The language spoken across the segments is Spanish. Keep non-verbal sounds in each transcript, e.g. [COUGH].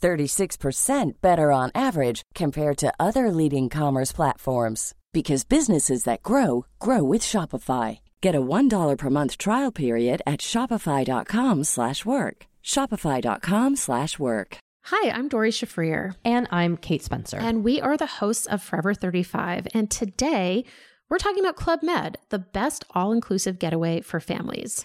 36% better on average compared to other leading commerce platforms because businesses that grow grow with Shopify. Get a $1 per month trial period at shopify.com/work. shopify.com/work. Hi, I'm Dory Shafrir, And I'm Kate Spencer. and we are the hosts of Forever 35. And today we're talking about Club Med, the best all inclusive getaway for families.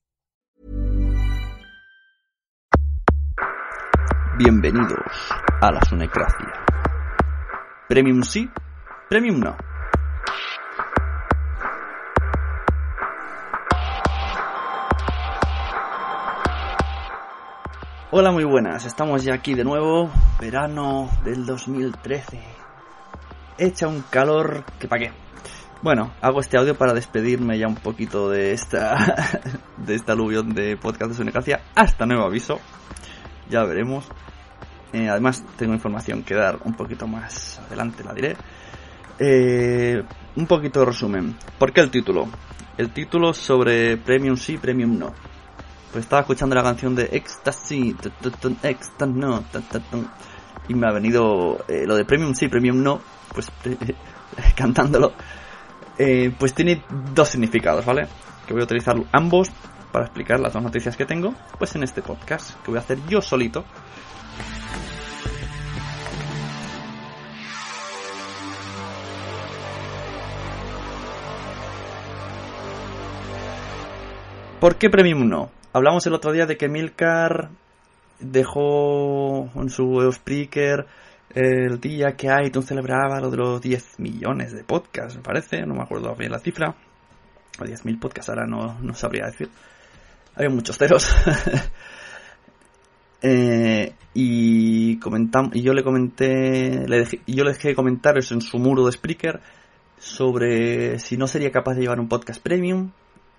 Bienvenidos a la Sunecracia. Premium sí, Premium no. Hola, muy buenas. Estamos ya aquí de nuevo. Verano del 2013. Echa un calor que pa' qué. Bueno, hago este audio para despedirme ya un poquito de esta [LAUGHS] de esta aluvión de podcast de Sunecracia hasta nuevo aviso. Ya veremos. Eh, además, tengo información que dar un poquito más adelante, la diré. Eh, un poquito de resumen. ¿Por qué el título? El título sobre Premium sí, Premium no. Pues estaba escuchando la canción de Ecstasy, Ecstasy, no, y me ha venido eh, lo de Premium sí, Premium no, pues [LAUGHS] cantándolo. Pues tiene dos significados, ¿vale? Que voy a utilizar ambos para explicar las dos noticias que tengo, pues en este podcast, que voy a hacer yo solito. ¿Por qué Premium no? Hablamos el otro día de que Milcar dejó en su Spreaker el día que iTunes celebraba lo de los 10 millones de podcasts, me parece, no me acuerdo bien la cifra, o 10.000 podcasts, ahora no, no sabría decir. Había muchos ceros. [LAUGHS] Eh, y comentam y yo le comenté, le dejé, yo le dejé comentarios en su muro de Spreaker sobre si no sería capaz de llevar un podcast premium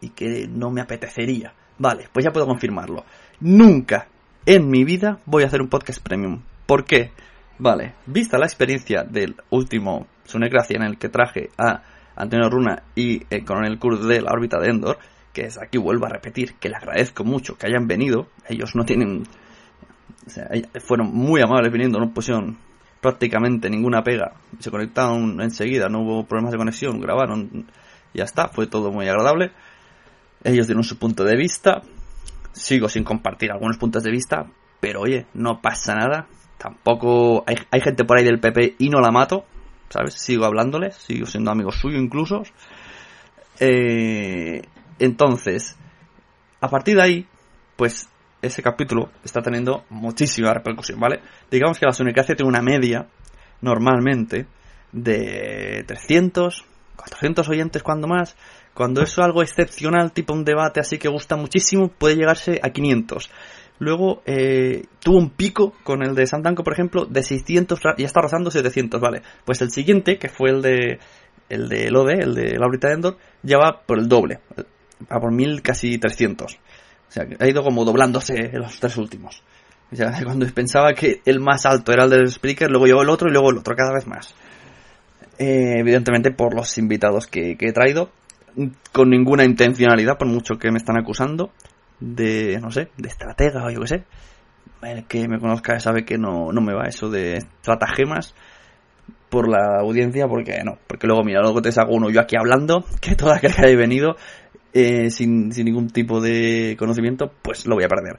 y que no me apetecería. Vale, pues ya puedo confirmarlo. Nunca en mi vida voy a hacer un podcast premium. ¿Por qué? Vale, vista la experiencia del último Sunecracia en el que traje a Antonio Runa y el Coronel Kurd de la órbita de Endor, que es aquí vuelvo a repetir que le agradezco mucho que hayan venido. Ellos no tienen. O sea, fueron muy amables viniendo, no pusieron prácticamente ninguna pega. Se conectaron enseguida, no hubo problemas de conexión, grabaron, ya está, fue todo muy agradable. Ellos dieron su punto de vista. Sigo sin compartir algunos puntos de vista, pero oye, no pasa nada. Tampoco hay, hay gente por ahí del PP y no la mato, ¿sabes? Sigo hablándoles, sigo siendo amigo suyo incluso. Eh, entonces, a partir de ahí, pues ese capítulo está teniendo muchísima repercusión, ¿vale? Digamos que la Sunicracia tiene una media, normalmente, de 300, 400 oyentes cuando más. Cuando es algo excepcional, tipo un debate así que gusta muchísimo, puede llegarse a 500. Luego eh, tuvo un pico con el de Santanco, por ejemplo, de 600 y está rozando 700, ¿vale? Pues el siguiente, que fue el de el de Lode, el de Laurita Endor, ya va por el doble, va por 1000, casi 300. O sea, ha ido como doblándose los tres últimos. O sea, [LAUGHS] cuando pensaba que el más alto era el del Spreaker, luego llegó el otro y luego el otro, cada vez más. Eh, evidentemente por los invitados que, he traído, con ninguna intencionalidad, por mucho que me están acusando de, no sé, de estratega o yo qué sé. El que me conozca sabe que no, no me va eso de estratagemas por la audiencia, porque no, porque luego mira, luego te saco uno yo aquí hablando, [LAUGHS] que toda que haya venido eh, sin, sin, ningún tipo de conocimiento, pues lo voy a perder.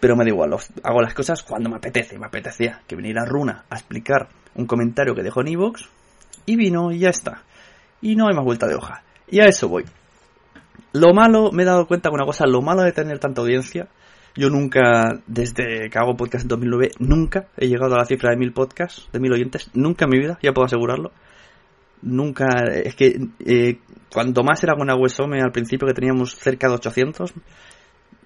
Pero me da igual, hago las cosas cuando me apetece, me apetecía que viniera Runa a explicar un comentario que dejó en Evox, y vino y ya está. Y no hay más vuelta de hoja. Y a eso voy. Lo malo, me he dado cuenta de una cosa, lo malo de tener tanta audiencia, yo nunca, desde que hago podcast en 2009, nunca he llegado a la cifra de mil podcasts, de mil oyentes, nunca en mi vida, ya puedo asegurarlo. Nunca, es que eh, cuanto más era con Aguesome al principio que teníamos cerca de 800,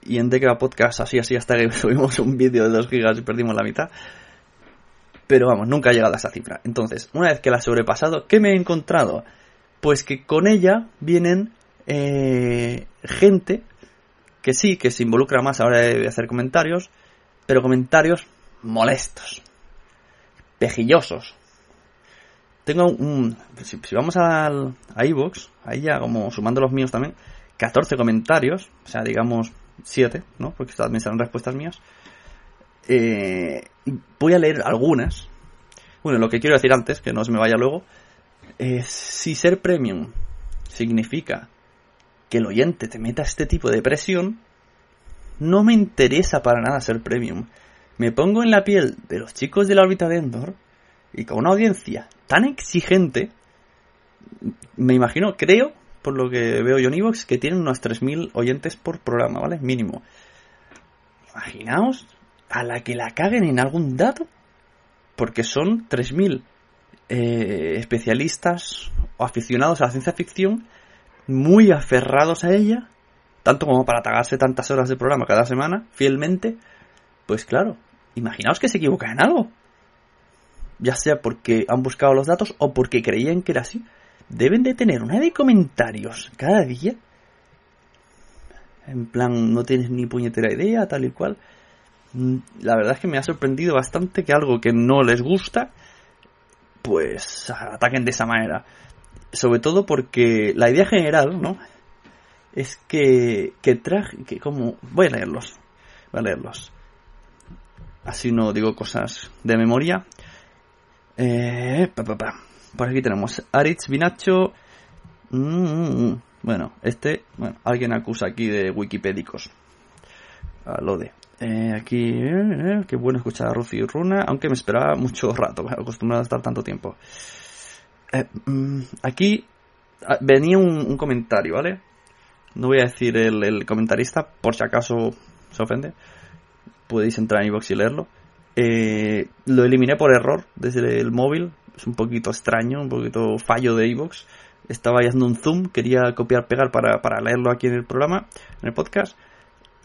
y en Decra Podcast así, así, hasta que [LAUGHS] subimos un vídeo de 2 gigas y perdimos la mitad. Pero vamos, nunca he llegado a esa cifra. Entonces, una vez que la he sobrepasado, ¿qué me he encontrado? Pues que con ella vienen eh, gente que sí, que se involucra más a la hora de hacer comentarios, pero comentarios molestos, pejillosos. Tengo un... Si, vamos al, a iVoox, ahí ya como sumando los míos también, 14 comentarios, o sea, digamos 7, ¿no? Porque también serán respuestas mías. Eh, voy a leer algunas. Bueno, lo que quiero decir antes, que no se me vaya luego, es si ser premium significa que el oyente te meta este tipo de presión, no me interesa para nada ser premium. Me pongo en la piel de los chicos de la órbita de Endor y con una audiencia tan exigente, me imagino, creo, por lo que veo yo en Evox, que tienen unos 3.000 oyentes por programa, ¿vale? Mínimo. Imaginaos a la que la caguen en algún dato, porque son 3.000 eh, especialistas o aficionados a la ciencia ficción muy aferrados a ella, tanto como para tagarse tantas horas de programa cada semana, fielmente, pues claro, imaginaos que se equivocan en algo. Ya sea porque han buscado los datos o porque creían que era así. Deben de tener una de comentarios cada día. En plan, no tienes ni puñetera idea, tal y cual. Mm, la verdad es que me ha sorprendido bastante que algo que no les gusta, pues ataquen de esa manera sobre todo porque la idea general, ¿no? Es que, que traje, que como, voy a leerlos, voy a leerlos. Así no digo cosas de memoria. Eh, Por aquí tenemos Aritz Binacho. Mm, bueno, este, bueno, alguien acusa aquí de wikipédicos. A lo de. Eh, aquí, eh, qué bueno escuchar a Rufi y Runa, aunque me esperaba mucho rato, [LAUGHS] acostumbrado a estar tanto tiempo. Eh, mm, aquí ah, venía un, comentario, ¿vale? No voy a decir el, comentarista, por si acaso se ofende. Podéis entrar en iVoox y leerlo. Eh, lo eliminé por error desde el móvil. Es un poquito extraño, un poquito fallo de iVoox. Estaba haciendo un zoom, quería copiar, pegar para, para leerlo aquí en el programa, en el podcast.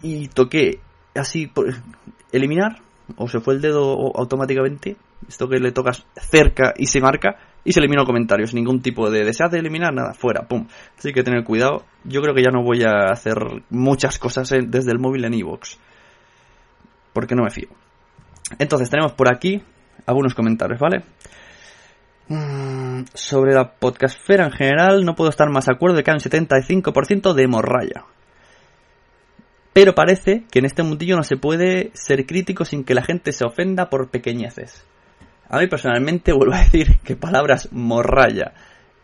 Y toqué así, por, eliminar, o se fue el dedo automáticamente. Esto que le tocas cerca y se marca y se eliminó comentarios, ningún tipo de deseas de eliminar, nada, fuera, pum. Así que tener cuidado. Yo creo que ya no voy a hacer muchas cosas desde el móvil en iVoox. porque no me fío. Entonces tenemos por aquí algunos comentarios, ¿vale? Mm, sobre la podcastfera en general, no puedo estar más de acuerdo de que hay un 75% de hemorraya. Pero parece que en este mundillo no se puede ser crítico sin que la gente se ofenda por pequeñeces. A mí personalmente [LAUGHS] vuelvo a decir que palabras morralla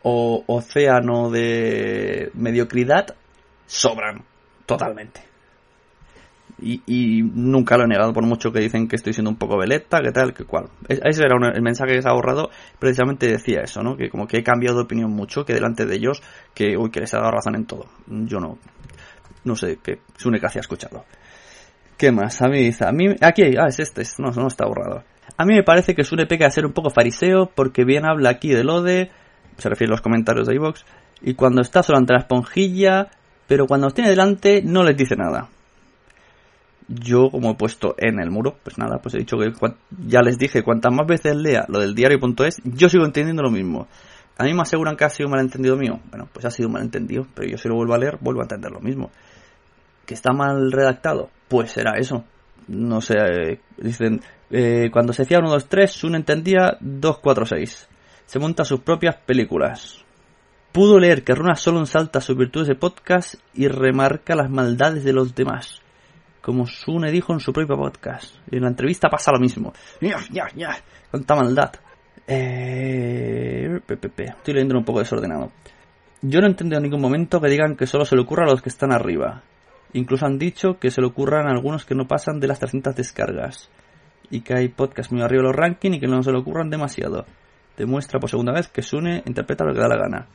o océano de mediocridad sobran totalmente. Y, nunca lo he negado por mucho que dicen que estoy siendo un poco veleta, que tal, que cual. Ese era el mensaje que se ha ahorrado, precisamente decía eso, ¿no? Que como que he cambiado de opinión mucho, que delante de ellos, que uy, que les ha dado razón en todo. Yo no, no sé, que Sune casi ha escuchado. ¿Qué más? A mí a mí, aquí, ah, es este, no, no está borrado. A mí me parece que Sune peca a ser un poco fariseo porque bien habla aquí de lo de, se refiere a los comentarios de iVox, y cuando está solo ante la esponjilla, pero cuando los tiene delante no les dice nada. Yo, como he puesto en el muro, pues nada, pues he dicho que ya les dije, cuantas más veces lea lo del diario.es, yo sigo entendiendo lo mismo. A mí me aseguran que ha sido un malentendido mío. Bueno, pues ha sido un malentendido, pero yo si lo vuelvo a leer, vuelvo a entender lo mismo. ¿Que está mal redactado? Pues será eso. No sé, eh, dicen, eh, cuando se decía 1, 2, 3, Sun entendía 2, 4, 6. se monta sus propias películas. Pudo leer que Runa solo ensalta sus virtudes de podcast y remarca las maldades de los demás. Como Sune dijo en su propio podcast. En la entrevista pasa lo mismo. ¡Cuánta maldad! Eh... Estoy leyendo un poco desordenado. Yo no he entendido en ningún momento que digan que solo se le ocurra a los que están arriba. Incluso han dicho que se le ocurran a algunos que no pasan de las 300 descargas. Y que hay podcasts muy arriba de los rankings y que no se le ocurran demasiado. Demuestra por segunda vez que Sune interpreta lo que da la gana.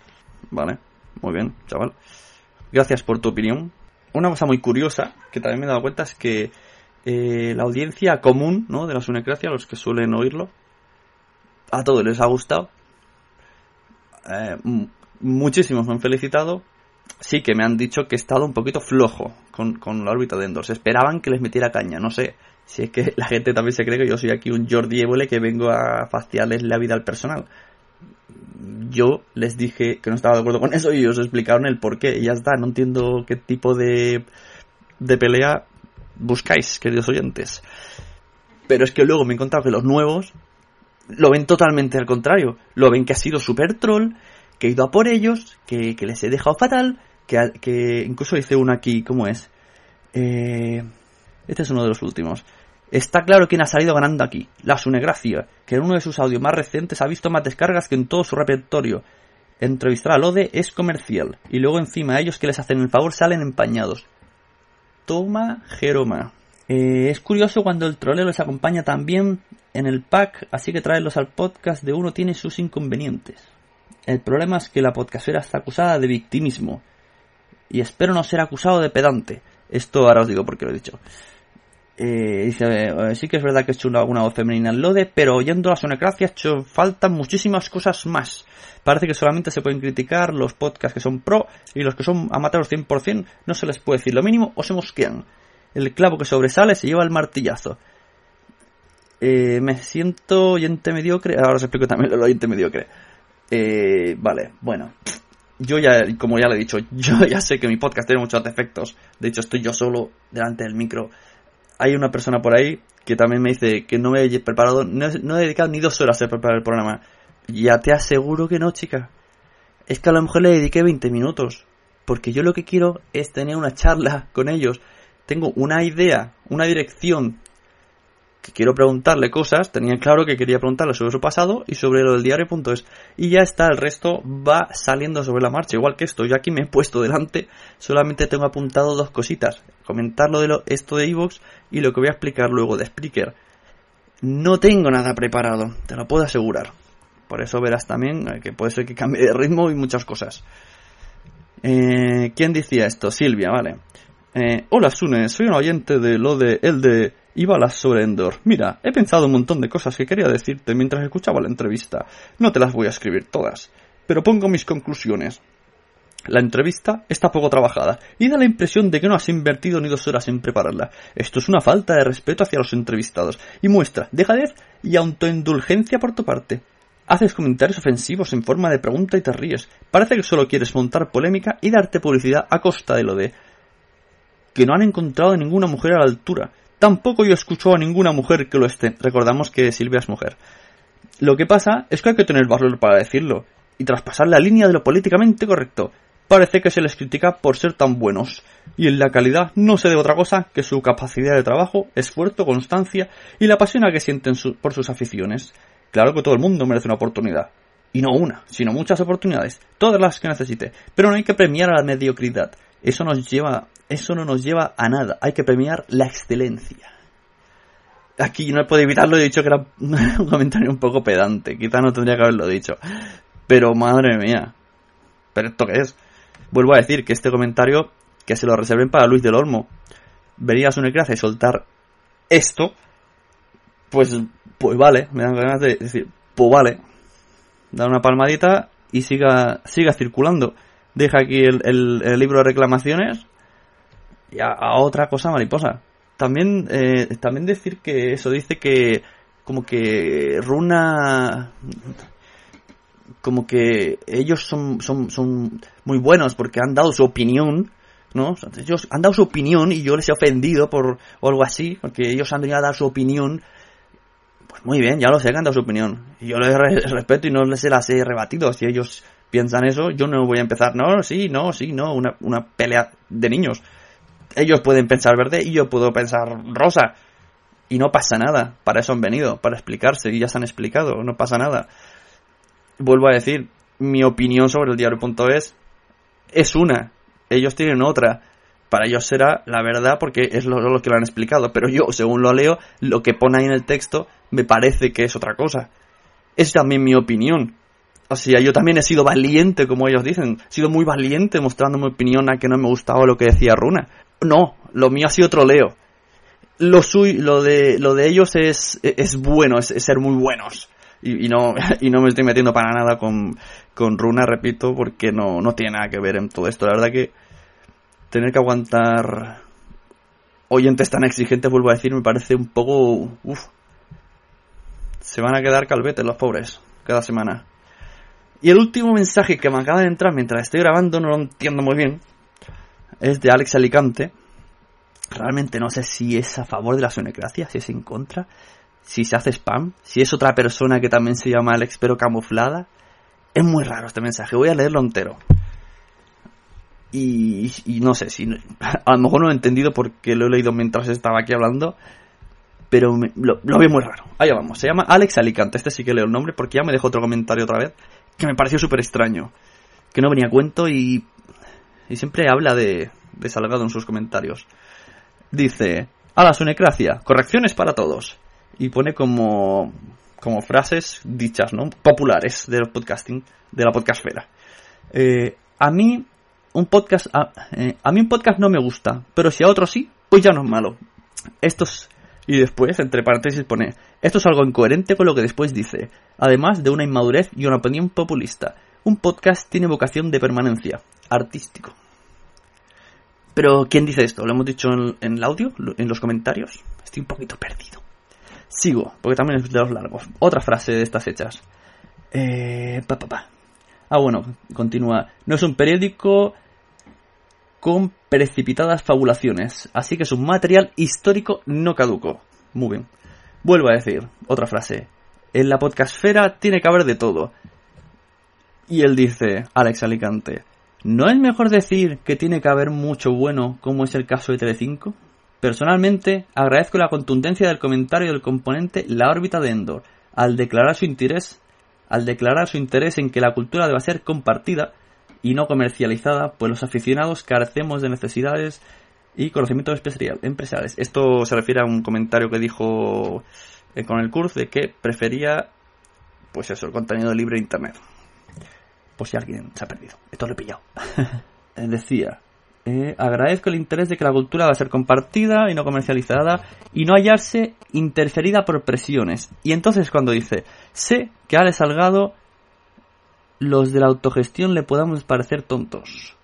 Vale, muy bien, chaval. Gracias por tu opinión. Una cosa muy curiosa que también me he dado cuenta es que eh, la audiencia común ¿no? de la Sunecracia, los que suelen oírlo, a todos les ha gustado. Eh, muchísimos me han felicitado. Sí que me han dicho que he estado un poquito flojo con, con la órbita de Endor. Se esperaban que les metiera caña. No sé si es que la gente también se cree que yo soy aquí un Jordi Évole que vengo a faciarles la vida al personal yo les dije que no estaba de acuerdo con eso y ellos explicaron el por qué. Y ya está, no entiendo qué tipo de, de pelea buscáis, queridos oyentes. Pero es que luego me he encontrado que los nuevos lo ven totalmente al contrario. Lo ven que ha sido super troll, que he ido a por ellos, que, les he dejado fatal, que, que incluso hice uno aquí, ¿cómo es? Eh, este es uno de los últimos. Está claro quién ha salido ganando aquí, la Sunegracia, que en uno de sus audios más recientes ha visto más descargas que en todo su repertorio. Entrevistar a Lode es comercial, y luego encima ellos que les hacen el favor salen empañados. Toma Jeroma. Eh, es curioso cuando el troleo les acompaña también en el pack, así que traerlos al podcast de uno tiene sus inconvenientes. El problema es que la podcastera está acusada de victimismo. Y espero no ser acusado de pedante. Esto ahora os digo porque lo he dicho. Eh, dice, eh, sí que es verdad que he hecho una, voz femenina en Lode, pero oyendo la sonecracia hecho faltan muchísimas cosas más. Parece que solamente se pueden criticar los podcasts que son pro y los que son amateurs 100% no se les puede decir lo mínimo o se mosquean. El clavo que sobresale se lleva el martillazo. Eh, me siento oyente mediocre. Ahora os explico también lo oyente mediocre. vale, bueno. Yo ya, como ya le he dicho, yo ya sé que mi podcast tiene muchos defectos. De hecho, estoy yo solo delante del micro hay una persona por ahí que también me dice que no me he preparado, no, he dedicado ni dos horas a preparar el programa. Ya te aseguro que no, chica. Es que a lo mejor le dediqué 20 minutos. Porque yo lo que quiero es tener una charla con ellos. Tengo una idea, una dirección que quiero preguntarle cosas, tenía claro que quería preguntarle sobre su pasado y sobre lo del diario.es. Y ya está, el resto va saliendo sobre la marcha, igual que esto. Yo aquí me he puesto delante, solamente tengo apuntado dos cositas. Comentar lo de lo, esto de Evox y lo que voy a explicar luego de Spreaker. No tengo nada preparado, te lo puedo asegurar. Por eso verás también eh, que puede ser que cambie de ritmo y muchas cosas. Eh, ¿Quién decía esto? Silvia, vale. Eh, hola Sune, soy un oyente de lo de el de y balas sobre Endor. Mira, he pensado un montón de cosas que quería decirte mientras escuchaba la entrevista. No te las voy a escribir todas, pero pongo mis conclusiones. La entrevista está poco trabajada y da la impresión de que no has invertido ni dos horas en prepararla. Esto es una falta de respeto hacia los entrevistados y muestra dejadez y autoindulgencia por tu parte. Haces comentarios ofensivos en forma de pregunta y te ríes. Parece que solo quieres montar polémica y darte publicidad a costa de lo de que no han encontrado ninguna mujer a la altura. Tampoco yo escucho a ninguna mujer que lo esté. Recordamos que Silvia es mujer. Lo que pasa es que hay que tener valor para decirlo y traspasar la línea de lo políticamente correcto. Parece que se les critica por ser tan buenos, y en la calidad no se debe otra cosa que su capacidad de trabajo, esfuerzo, constancia y la pasión a que sienten por sus aficiones. Claro que todo el mundo merece una oportunidad. Y no una, sino muchas oportunidades, todas las que necesite. Pero no hay que premiar a la mediocridad. Eso nos lleva eso no nos lleva a nada. Hay que premiar la excelencia. Aquí no puedo evitarlo, he dicho que era [LAUGHS] un comentario un poco pedante. Quizá no tendría que haberlo dicho. Pero madre mía. ¿Pero esto qué es? Vuelvo a decir que este comentario, que se lo reserven para Luis del Olmo. Vería a su y soltar esto. Pues, pues vale. Me dan ganas de decir, pues vale. Dar una palmadita y siga, siga circulando. Deja aquí el libro de reclamaciones y a, otra cosa mariposa. También, eh, también decir que eso dice que como que Runa como que ellos son, son, son muy buenos porque han dado su opinión, ¿no? Ellos han dado su opinión y yo les he ofendido por o algo así, porque ellos han venido a dar su opinión. Pues muy bien, ya lo sé, han dado su opinión. Y yo les respeto y no les las he rebatido. Si ellos piensan eso, yo no voy a empezar, no, sí, no, sí, no, una, una pelea de niños. Ellos pueden pensar verde y yo puedo pensar rosa. Y no pasa nada. Para eso han venido, para explicarse. Y ya se han explicado, no pasa nada. Vuelvo a decir, mi opinión sobre el diario.es es una. Ellos tienen otra. Para ellos será la verdad porque es lo, lo, que lo han explicado. Pero yo, según lo leo, lo que pone ahí en el texto me parece que es otra cosa. Es también mi opinión. O sea, yo también he sido valiente, como ellos dicen. He sido muy valiente mostrando mi opinión a que no me gustaba lo que decía Runa. No, lo mío ha sido troleo. Lo, suyo, lo, de, lo de ellos es, es bueno, es, ser muy buenos. Y, y, no, [LAUGHS] y no me estoy metiendo para nada con, con Runa, repito, porque no, no tiene nada que ver en todo esto. La verdad que tener que aguantar oyentes tan exigentes, vuelvo a decir, me parece un poco... Uf. Se van a quedar calvetes los pobres cada semana. Y el último mensaje que me acaba de entrar mientras estoy grabando, no lo entiendo muy bien, es de Alex Alicante. Realmente no sé si es a favor de la sonecracia, si es en contra, si se hace spam, si es otra persona que también se llama Alex pero camuflada. Es muy raro este mensaje, voy a leerlo entero. Y, y, no sé si [LAUGHS] a lo mejor no lo he entendido porque lo he leído mientras estaba aquí hablando pero lo, lo, veo muy raro allá vamos se llama Alex Alicante este sí que leo el nombre porque ya me dejó otro comentario otra vez que me pareció súper extraño que no venía a cuento y y siempre habla de, de Salgado en sus comentarios dice a la sunecracia correcciones para todos y pone como como frases dichas no populares del podcasting de la podcastfera eh, a mí un podcast a, eh, a, mí un podcast no me gusta, pero si a otro sí, pues ya no es malo. Esto es, y después, entre paréntesis, pone, esto es algo incoherente con lo que después dice, además de una inmadurez y una opinión populista. Un podcast tiene vocación de permanencia, artístico. Pero, ¿quién dice esto? ¿Lo hemos dicho en, el audio? ¿En los comentarios? Estoy un poquito perdido. Sigo, porque también es de los largos. Otra frase de estas hechas. Eh, pa. Ah, bueno, continúa. No es un periódico con precipitadas fabulaciones, así que es un material histórico no caduco. Muy bien. Vuelvo a decir, otra frase. En la podcastfera tiene que haber de todo. Y él dice, Alex Alicante, ¿no es mejor decir que tiene que haber mucho bueno, como es el caso de Telecinco? Personalmente, agradezco la contundencia del comentario del componente La órbita de Endor, al declarar su interés, al declarar su interés en que la cultura deba ser compartida y no comercializada, pues los aficionados carecemos de necesidades y conocimientos empresariales. Esto se refiere a un comentario que dijo eh, con el curso de que prefería, pues eso, el contenido libre de internet. Por si alguien se ha perdido. Esto lo he pillado. [LAUGHS] Decía, eh, agradezco el interés de que la cultura va a ser compartida y no comercializada y no hallarse interferida por presiones. Y entonces cuando dice, sé que Ale Salgado los de la autogestión le podamos parecer tontos.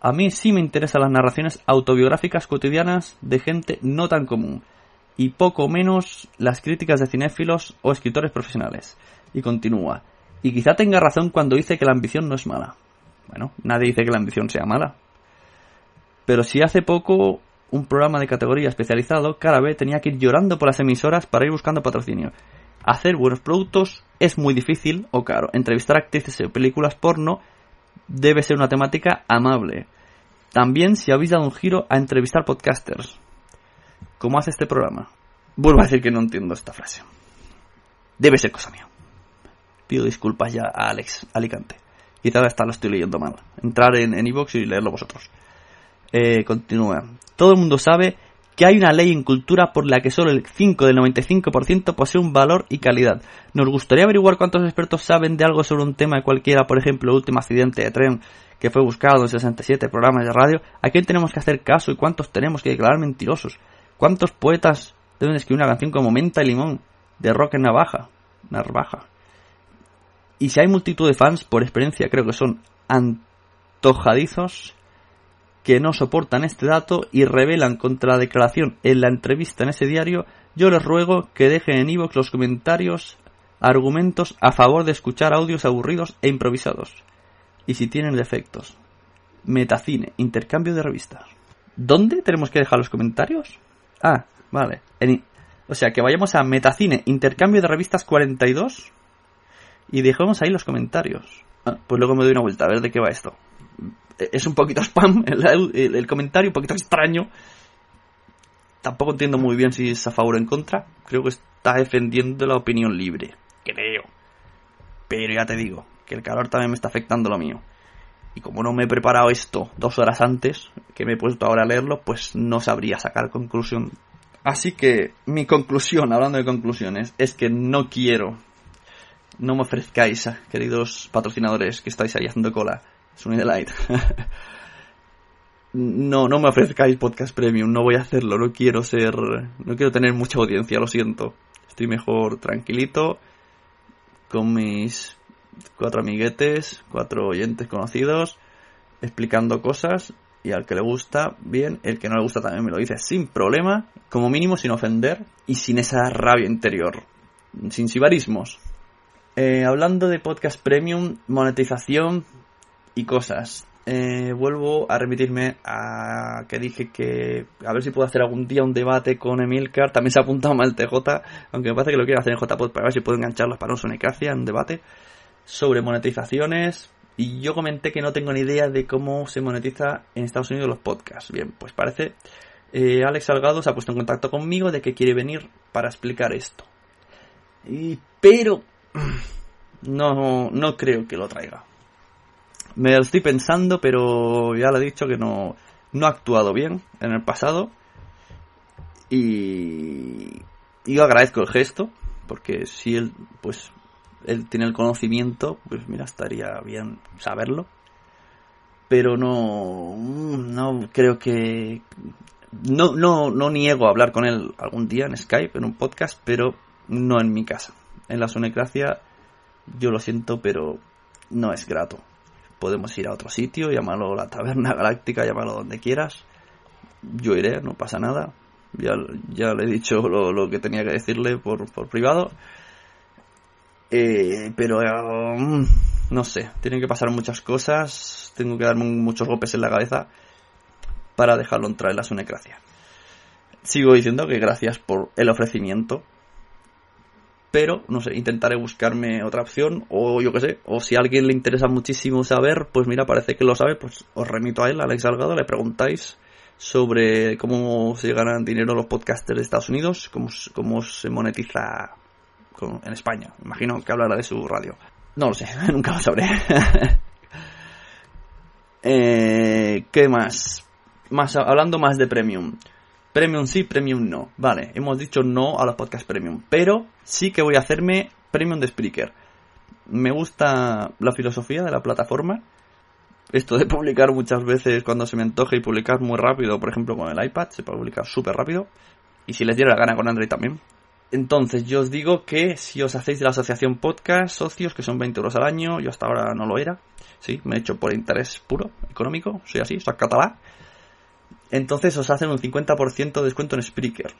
A mí sí me interesan las narraciones autobiográficas cotidianas de gente no tan común, y poco menos las críticas de cinéfilos o escritores profesionales. Y continúa. Y quizá tenga razón cuando dice que la ambición no es mala. Bueno, nadie dice que la ambición sea mala. Pero si hace poco un programa de categoría especializado, cada vez tenía que ir llorando por las emisoras para ir buscando patrocinio. Hacer buenos productos es muy difícil o caro. Entrevistar actrices en películas porno debe ser una temática amable. También si habéis dado un giro a entrevistar podcasters. ¿Cómo hace este programa? Vuelvo a decir que no entiendo esta frase. Debe ser cosa mía. Disculpas ya a Alex Alicante. Quizás hasta lo estoy leyendo mal. Entrar en Evox y leerlo vosotros. Eh, continúa. Todo el mundo sabe que hay una ley en cultura por la que solo el 5 del 95% posee un valor y calidad. Nos gustaría averiguar cuántos expertos saben de algo sobre un tema de cualquiera, por ejemplo, el último accidente de tren que fue buscado en 67 programas de radio, a quién tenemos que hacer caso y cuántos tenemos que declarar mentirosos. ¿Cuántos poetas deben escribir una canción como Menta y Limón de Rock en Navaja? Narvaja. Y si hay multitud de fans, por experiencia creo que son antojadizos que no soportan este dato y revelan contra la declaración en la entrevista en ese diario, yo les ruego que dejen en iVoox los comentarios, argumentos a favor de escuchar audios aburridos e improvisados. Y si tienen defectos. Metacine, intercambio de revistas. ¿Dónde tenemos que dejar los comentarios? Ah, vale. O sea, que vayamos a Metacine, intercambio de revistas 42 y dejemos ahí los comentarios. Ah, pues luego me doy una vuelta a ver de qué va esto. Es un poquito [LAUGHS] spam el, el comentario, un poquito extraño. Tampoco entiendo muy bien si es a favor o en contra. Creo que está defendiendo la opinión libre. Creo. Pero ya te digo, que el calor también me está afectando lo mío. Y como no me he preparado esto dos horas antes, que me he puesto ahora a leerlo, pues no sabría sacar conclusión. Así que mi conclusión, hablando de conclusiones, es que no quiero, no me ofrezcáis, queridos patrocinadores que estáis ahí haciendo cola, Sunny Delight. [LAUGHS] no, no me ofrezcáis podcast premium, no voy a hacerlo, no quiero ser, no quiero tener mucha audiencia, lo siento. Estoy mejor tranquilito con mis cuatro amiguetes, cuatro oyentes conocidos, explicando cosas y al que le gusta, bien, el que no le gusta también me lo dice sin problema, como mínimo sin ofender y sin esa rabia interior, sin sibarismos. Eh, hablando de podcast premium, monetización y cosas. Eh, vuelvo a remitirme a que dije que a ver si puedo hacer algún día un debate con Emilcar. También se ha apuntado mal TJ, aunque me parece que lo quiero hacer en JPod para ver si puedo engancharlos para un en un debate sobre monetizaciones y yo comenté que no tengo ni idea de cómo se monetiza en Estados Unidos los podcasts. Bien, pues parece eh, Alex Salgado se ha puesto en contacto conmigo de que quiere venir para explicar esto. Y, pero no, no creo que lo traiga. Me lo estoy pensando, pero ya lo he dicho que no, no ha actuado bien en el pasado. Y, y yo agradezco el gesto, porque si él, pues él tiene el conocimiento, pues mira, estaría bien saberlo. Pero no, no creo que... No, no, no niego a hablar con él algún día en Skype, en un podcast, pero no en mi casa. En la Sonecracia, yo lo siento, pero no es grato. Podemos ir a otro sitio, llamarlo la Taberna Galáctica, llamarlo donde quieras. Yo iré, no pasa nada. Ya, ya le he dicho lo, que tenía que decirle por, por privado. Eh, pero mm, no sé, tienen que pasar muchas cosas, tengo que darme muchos golpes en la cabeza para dejarlo entrar en la sunecracia. Sigo diciendo que gracias por el ofrecimiento, pero no sé, intentaré buscarme otra opción o yo qué sé, o si a alguien le interesa muchísimo saber, pues mira, parece que lo sabe, pues os remito a él, a Alex Salgado, le preguntáis sobre cómo se ganan dinero los podcasters de Estados Unidos, cómo, cómo se monetiza en España. Imagino que hablará de su radio. No lo sé, [LAUGHS] nunca lo sabré. [LAUGHS] eh, ¿Qué más? más? Hablando más de Premium. Premium sí, Premium no. Vale, hemos dicho no a los podcasts Premium. Pero sí que voy a hacerme Premium de Spreaker. Me gusta la filosofía de la plataforma. Esto de publicar muchas veces cuando se me antoje y publicar muy rápido, por ejemplo con el iPad, se puede publicar súper rápido. Y si les diera la gana con Android también, entonces, yo os digo que si os hacéis de la asociación podcast, socios, que son 20 euros al año, yo hasta ahora no lo era, sí, me he hecho por interés puro, económico, soy así, soy catalán. Entonces os hacen un 50% de descuento en Spreaker.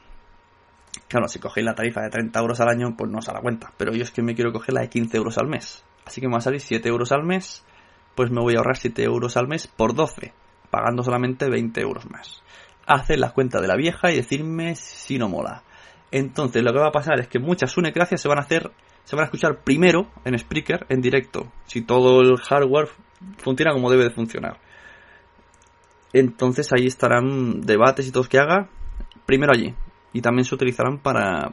Claro, si cogéis la tarifa de 30 euros al año, pues no os da la cuenta. Pero yo es que me quiero coger la de 15 euros al mes. Así que me va a salir 7 euros al mes, pues me voy a ahorrar 7 euros al mes por 12, pagando solamente 20 euros más. Haced la cuenta de la vieja y decirme si no mola. Entonces lo que va a pasar es que muchas sunecracias se van a hacer, se van a escuchar primero en Spreaker en directo, si todo el hardware funciona como debe de funcionar. Entonces ahí estarán debates y todo que haga primero allí. Y también se utilizarán para,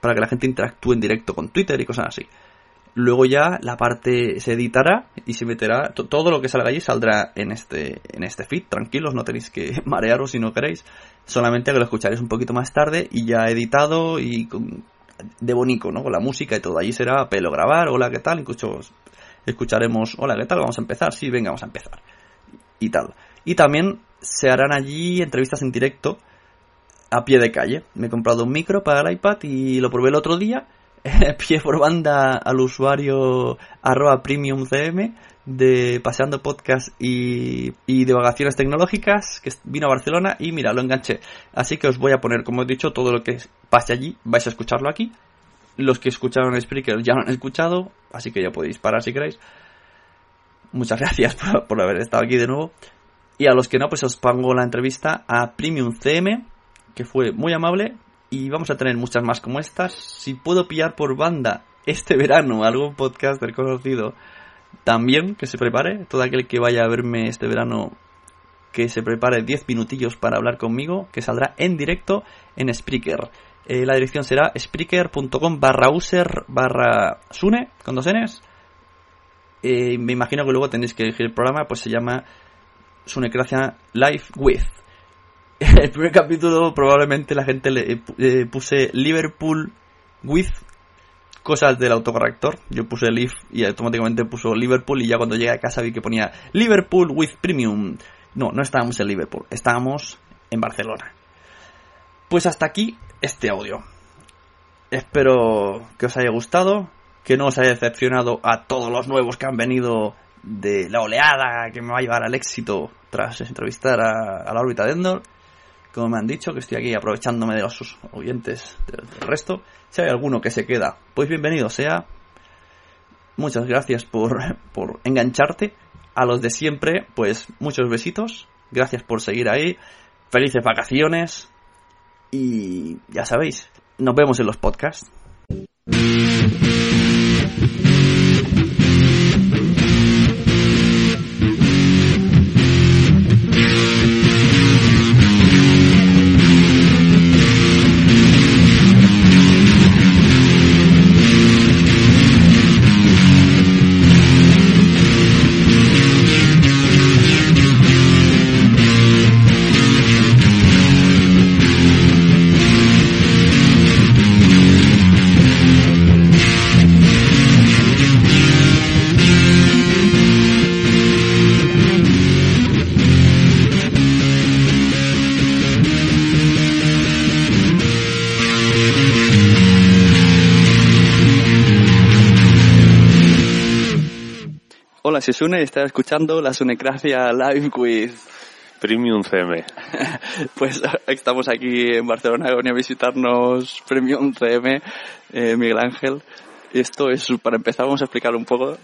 para que la gente interactúe en directo con Twitter y cosas así. Luego ya la parte se editará y se meterá, todo lo que salga allí saldrá en este, en este feed, tranquilos, no tenéis que [LAUGHS] marearos si no queréis, solamente que lo escucharéis un poquito más tarde y ya editado y con, de bonito, ¿no? Con la música y todo, allí será pelo grabar, hola, ¿qué tal? Incluso escucharemos, hola, ¿qué tal? Vamos a empezar, sí, venga, vamos a empezar. Y tal. Y también se harán allí entrevistas en directo a pie de calle. Me he comprado un micro para el iPad y lo probé el otro día [LAUGHS] pie por banda al usuario arroba premiumcm de Paseando Podcast y, y Divagaciones Tecnológicas, que vino a Barcelona y mira, lo enganché. Así que os voy a poner, como he dicho, todo lo que pase allí, vais a escucharlo aquí. Los que escucharon Spreaker ya lo han escuchado, así que ya podéis parar si queréis. Muchas [LAUGHS] gracias por, por haber estado aquí de nuevo. Y a los que no, pues os pongo la entrevista a Premium CM, que fue muy amable Y vamos a tener muchas más como estas. Si puedo pillar por banda este [LAUGHS] verano algún podcaster conocido, también que se prepare. Todo aquel que vaya a verme este verano, que se prepare 10 minutillos para hablar conmigo, que saldrá en directo en Spreaker. Eh, la dirección será spreaker.com barra user barra sune, con dos n's. Eh, me imagino que luego tenéis que elegir el programa, pues se llama Sunecracia Live With. [LAUGHS] El primer capítulo probablemente la gente le eh, puse Liverpool With cosas del autocorrector. Yo puse Live y automáticamente puso Liverpool y ya cuando llegué a casa vi que ponía Liverpool with Premium. No, no estábamos en Liverpool, estábamos en Barcelona. Pues hasta aquí este audio. Espero que os haya gustado, que no os haya decepcionado a todos los nuevos que han venido de la oleada que me va a llevar al éxito tras entrevistar a, la órbita de Endor. Como me han dicho, que estoy aquí aprovechándome de los oyentes del, resto. Si hay alguno que se queda, pues bienvenido sea. Muchas gracias por, [LAUGHS] por engancharte. A los de siempre, pues muchos besitos. Gracias por seguir ahí. Felices vacaciones. Y ya sabéis, nos vemos en los podcasts. Soy Sune y está escuchando la Sunecracia Live with Premium CM. [LAUGHS] pues estamos aquí en Barcelona, venía a visitarnos Premium CM, eh, Miguel Ángel. Esto es, para empezar, vamos a explicar un poco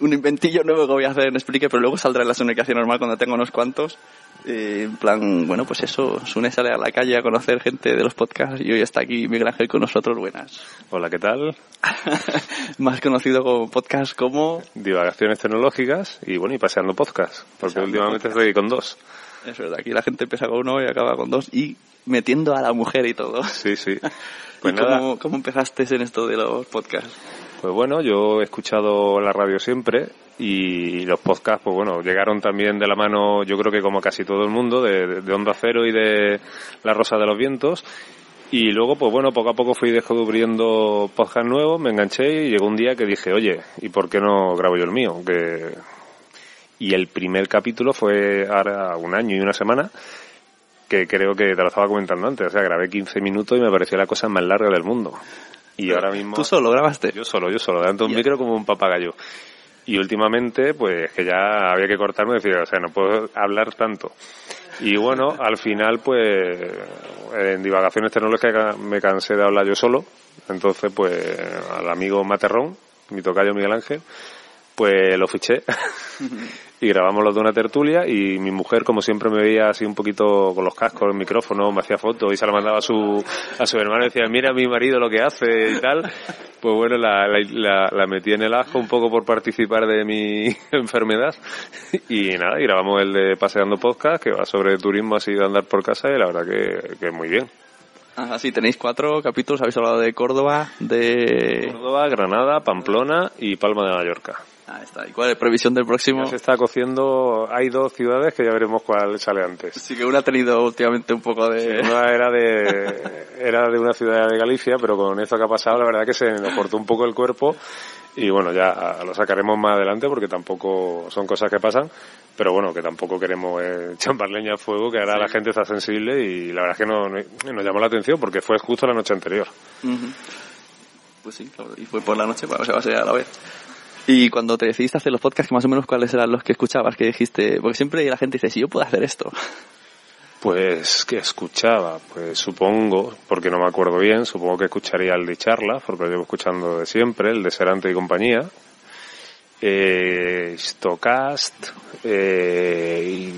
un inventillo nuevo que voy a hacer en Explique, pero luego saldrá en la Sunecracia normal cuando tenga unos cuantos. Eh, en plan, bueno, pues eso, Sune sale a la calle a conocer gente de los podcasts y hoy está aquí Miguel Ángel con nosotros. Buenas. Hola, ¿qué tal? [LAUGHS] Más conocido como podcast como... Divagaciones tecnológicas y bueno, y paseando podcast, porque últimamente estoy con dos. Es verdad, aquí la gente empieza con uno y acaba con dos y metiendo a la mujer y todo. Sí, sí. [LAUGHS] Pues nada. Cómo, ¿Cómo empezaste en esto de los podcasts? Pues bueno, yo he escuchado la radio siempre y los podcasts, pues bueno, llegaron también de la mano, yo creo que como casi todo el mundo, de, de Onda Cero y de La Rosa de los Vientos. Y luego, pues bueno, poco a poco fui descubriendo podcasts nuevos, me enganché y llegó un día que dije, oye, ¿y por qué no grabo yo el mío? Que... Y el primer capítulo fue ahora un año y una semana, que creo que te lo estaba comentando antes, o sea, grabé 15 minutos y me pareció la cosa más larga del mundo. Y ahora mismo... ¿Tú solo grabaste? Yo solo, yo solo, dando un micro como un papagayo. Y últimamente, pues que ya había que cortarme, decir, o sea, no puedo hablar tanto. Y bueno, al final, pues en divagaciones tecnológicas me cansé de hablar yo solo. Entonces, pues al amigo Materrón, mi tocayo Miguel Ángel, pues lo fiché. [LAUGHS] Y grabamos los de una tertulia y mi mujer como siempre me veía así un poquito con los cascos, el micrófono, me hacía fotos y se la mandaba a su, a su hermano y decía mira mi marido lo que hace y tal [LAUGHS] pues bueno la, la, la, metí en el ajo un poco por participar de mi [LAUGHS] enfermedad y nada y grabamos el de Paseando Podcast que va sobre turismo así de andar por casa y la verdad que, que muy bien. Ah, sí, tenéis cuatro capítulos, habéis hablado de Córdoba, de... Córdoba, Granada, Pamplona y Palma de Mallorca. Ah, está. ¿Y cuál es la previsión del próximo? se está cociendo. Hay dos ciudades que ya veremos cuál sale antes. Sí, que una ha tenido últimamente un poco de. una era de, [LAUGHS] era de una ciudad de Galicia, pero con esto que ha pasado, la verdad que se nos cortó un poco el cuerpo. Y bueno, ya lo sacaremos más adelante porque tampoco son cosas que pasan. Pero bueno, que tampoco queremos eh, [LAUGHS] champar leña al fuego, que ahora la gente está sensible y la verdad es que no, nos llamó la atención porque fue justo la noche anterior. Pues sí, y fue por la noche, pues se va a ser a la vez. Y cuando te decidiste hacer los podcasts, más o menos cuáles eran los que escuchabas, que dijiste, porque siempre la gente dice, si yo puedo hacer esto. Pues que escuchaba, pues supongo, porque no me acuerdo bien, supongo que escucharía el de charla, porque lo llevo escuchando de siempre, el de Serante y compañía, eh, Stocast, eh,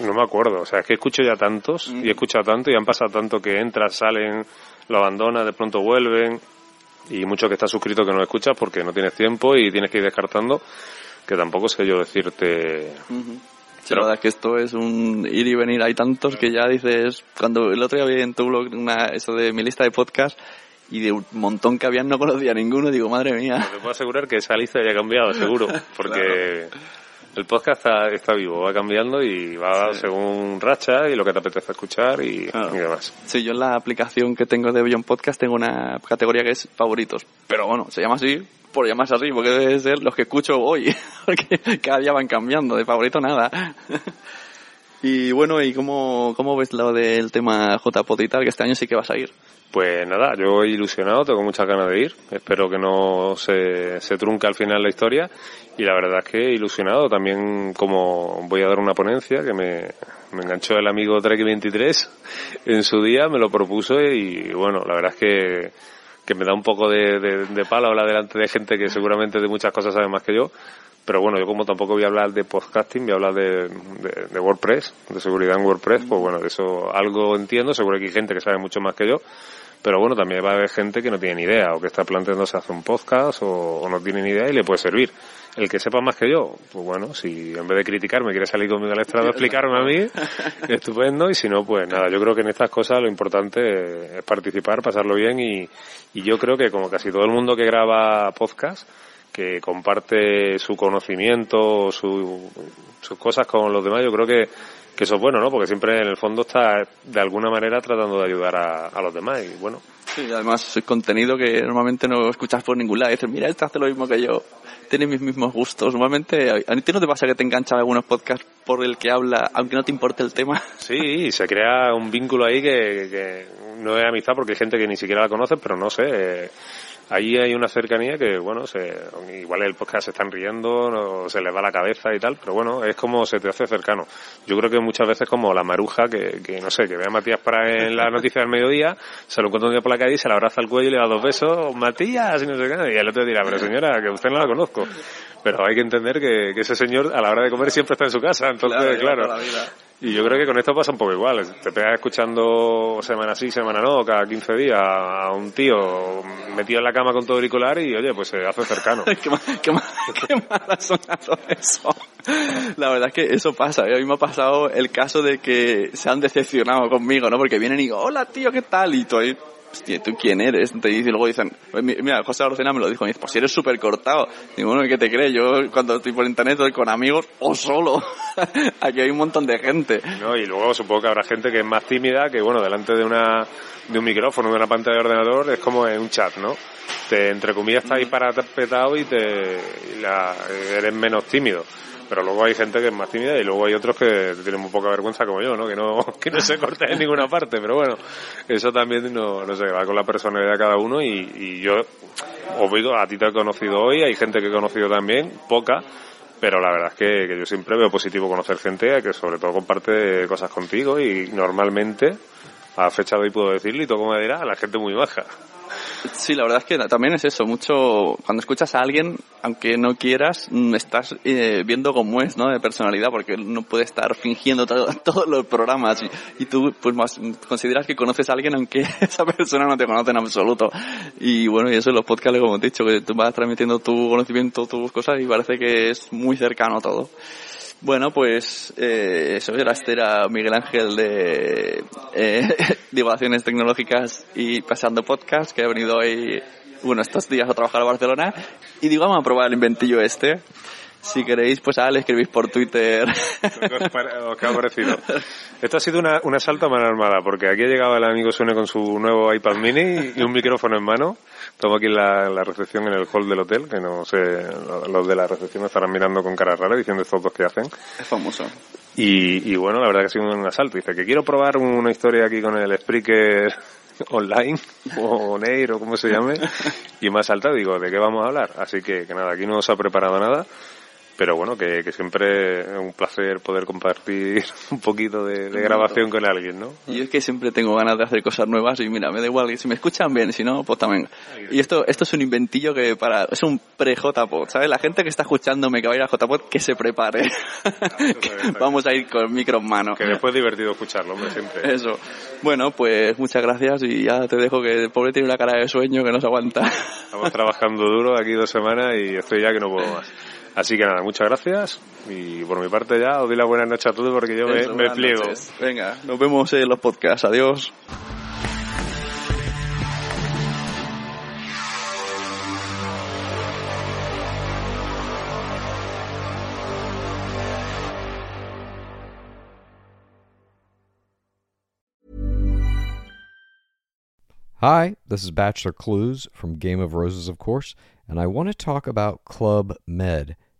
no me acuerdo. O sea, es que escucho ya tantos y he escuchado tanto y han pasado tanto que entras, salen, lo abandonas, de pronto vuelven y mucho que estás suscrito que no escuchas porque no tienes tiempo y tienes que ir descartando que tampoco sé yo decirte Sí, la verdad es que esto es un ir y venir. Hay tantos que ya dices, cuando el otro día vi en tu blog una, eso de mi lista de podcast y de un montón que habían no conocía ninguno, digo, madre mía. Te puedo asegurar que esa lista ya ha cambiado, seguro, [LAUGHS] porque el podcast está, está, vivo, va cambiando y va sí. según racha y lo que te apetece escuchar y, claro. y, demás. Sí, yo en la aplicación que tengo de Beyond Podcast tengo una categoría que es favoritos, pero bueno, se llama así por llamarse así, porque debe ser los que escucho hoy, [LAUGHS] porque cada día van cambiando, de favorito nada. [LAUGHS] y bueno, ¿y cómo, cómo ves lo del tema JPOT y tal, que este año sí que vas a ir? Pues nada, yo ilusionado, tengo muchas ganas de ir, espero que no se, se trunque al final la historia y la verdad es que ilusionado también como voy a dar una ponencia que me, me enganchó el amigo Trek23 en su día, me lo propuso y bueno, la verdad es que que me da un poco de, de, de palo hablar delante de gente que seguramente de muchas cosas sabe más que yo. Pero bueno, yo como tampoco voy a hablar de podcasting, voy a hablar de, de, de WordPress, de seguridad en WordPress, pues bueno, de eso algo entiendo, seguro que hay gente que sabe mucho más que yo. Pero bueno, también va a haber gente que no tiene ni idea o que está planteándose hacer un podcast o, o no tiene ni idea y le puede servir el que sepa más que yo, pues bueno, si en vez de criticarme quiere salir conmigo al estrado a explicarme a mí, [LAUGHS] estupendo, y si no, pues nada, yo creo que en estas cosas lo importante es participar, pasarlo bien, y, y yo creo que como casi todo el mundo que graba podcast, que comparte su conocimiento, su, sus cosas con los demás, yo creo que, que eso es bueno, ¿no? Porque siempre en el fondo está de alguna manera tratando de ayudar a, a los demás, y bueno. Sí, además es contenido que normalmente no escuchas por ningún lado. Y dices, mira, este hace lo mismo que yo tiene mis mismos gustos. Normalmente, ¿a ti no te pasa que te enganchan algunos podcasts por el que habla, aunque no te importe el tema? [LAUGHS] Sí, se crea un vínculo ahí que, que no es amistad porque hay gente que ni siquiera la conoce, pero no sé. Eh, ahí hay una cercanía que, bueno, se, igual el podcast se están riendo, no, se les va la cabeza y tal, pero bueno, es como se te hace cercano. Yo creo que muchas veces como la maruja que, que no sé, que ve a Matías para en la noticia del mediodía, se lo encuentra un día por la calle se le abraza al cuello y le da dos besos, Matías, y no sé qué, y el otro dirá, pero señora, que usted no la conozco. Pero hay que entender que, que ese señor a la hora de comer siempre está en su casa, entonces, claro. claro y yo creo que con esto pasa un poco igual. Te pegas escuchando semana sí, semana no, cada 15 días a un tío metido en la cama con todo auricular y oye, pues se hace cercano. [LAUGHS] qué, mal, qué, mal, qué mal ha sonado eso. La verdad es que eso pasa. A mí me ha pasado el caso de que se han decepcionado conmigo, ¿no? Porque vienen y digo, hola tío, ¿qué tal? Y ahí hostia, ¿tú quién eres? Y luego dicen, mira, José Arocena me lo dijo, me dice, pues si eres súper cortado. Digo, bueno, ¿qué te crees? Yo cuando estoy por internet estoy con amigos o solo. [LAUGHS] Aquí hay un montón de gente. No, y luego supongo que habrá gente que es más tímida, que bueno, delante de una de un micrófono, de una pantalla de ordenador, es como en un chat, ¿no? Te, entre comillas, está ahí parapetado y te la, eres menos tímido pero luego hay gente que es más tímida y luego hay otros que tienen muy poca vergüenza como yo, ¿no? Que no, [LAUGHS] que no se corta en ninguna parte, pero bueno, eso también no, no sé, va con la personalidad de cada uno y, y yo, obvio, a ti te he conocido hoy, hay gente que he conocido también, poca, pero la verdad es que, yo siempre veo positivo conocer gente que sobre todo comparte cosas contigo y normalmente, a fecha de hoy puedo decirlo y todo como me dirá, la gente muy baja. Sí, la verdad es que también es eso, mucho, cuando escuchas a alguien, aunque no quieras, estás eh, viendo cómo es, ¿no? De personalidad, porque no puede estar fingiendo todo, [LAUGHS] todos los programas y, y, tú, pues más, consideras que conoces a alguien aunque [LAUGHS] esa persona no te conoce en absoluto. Y bueno, y eso en los podcasts, como he dicho, que tú vas transmitiendo tu conocimiento, tus cosas y parece que es muy cercano todo. Bueno, pues eh, eso era este era Miguel Ángel de eh, [LAUGHS] Divulgaciones Tecnológicas y Pasando Podcast, que ha venido hoy, bueno, estos días a trabajar a Barcelona. Y digo, vamos a probar el inventillo este. Si queréis, pues ah, le escribís por Twitter. ¿Qué ha parecido? Esto ha sido una, un asalto a mano armada, porque aquí ha llegado el amigo Sune con su nuevo iPad mini y un micrófono en mano. Estamos aquí en la, la, recepción en el hall del hotel, que no sé, los de la recepción estarán mirando con cara rara diciendo estos dos que hacen. Es famoso. Y, y bueno, la verdad que ha sido un asalto. Dice que quiero probar una historia aquí con el Spreaker [LAUGHS] online o Neir o como se llame [LAUGHS] y me ha saltado digo de qué vamos a hablar así que, que nada aquí no se ha preparado nada pero bueno, que, que siempre es un placer poder compartir [LAUGHS] un poquito de, de grabación con alguien, ¿no? Y es que siempre tengo ganas de hacer cosas nuevas y mira, me da igual, si me escuchan bien, si no, pues también. Y esto, esto es un inventillo que para, es un pre-JPod, ¿sabes? La gente que está escuchándome que va a ir a JPod, que se prepare. [LAUGHS] Vamos a ir con micro en mano. Que después es divertido escucharlo, hombre, siempre. Eso. Bueno, pues muchas gracias y ya te dejo que el pobre tiene una cara de sueño que no se aguanta. Estamos trabajando duro aquí dos semanas y estoy ya que no puedo más. Así que nada, muchas gracias y por mi parte ya os doy la buena noche a todos porque yo me, Eso, me buenas pliego. noches. Venga, nos vemos en los podcasts. Adiós. Hi, this is Bachelor Clues from Game of Roses, of course, and I want to talk about Club Med.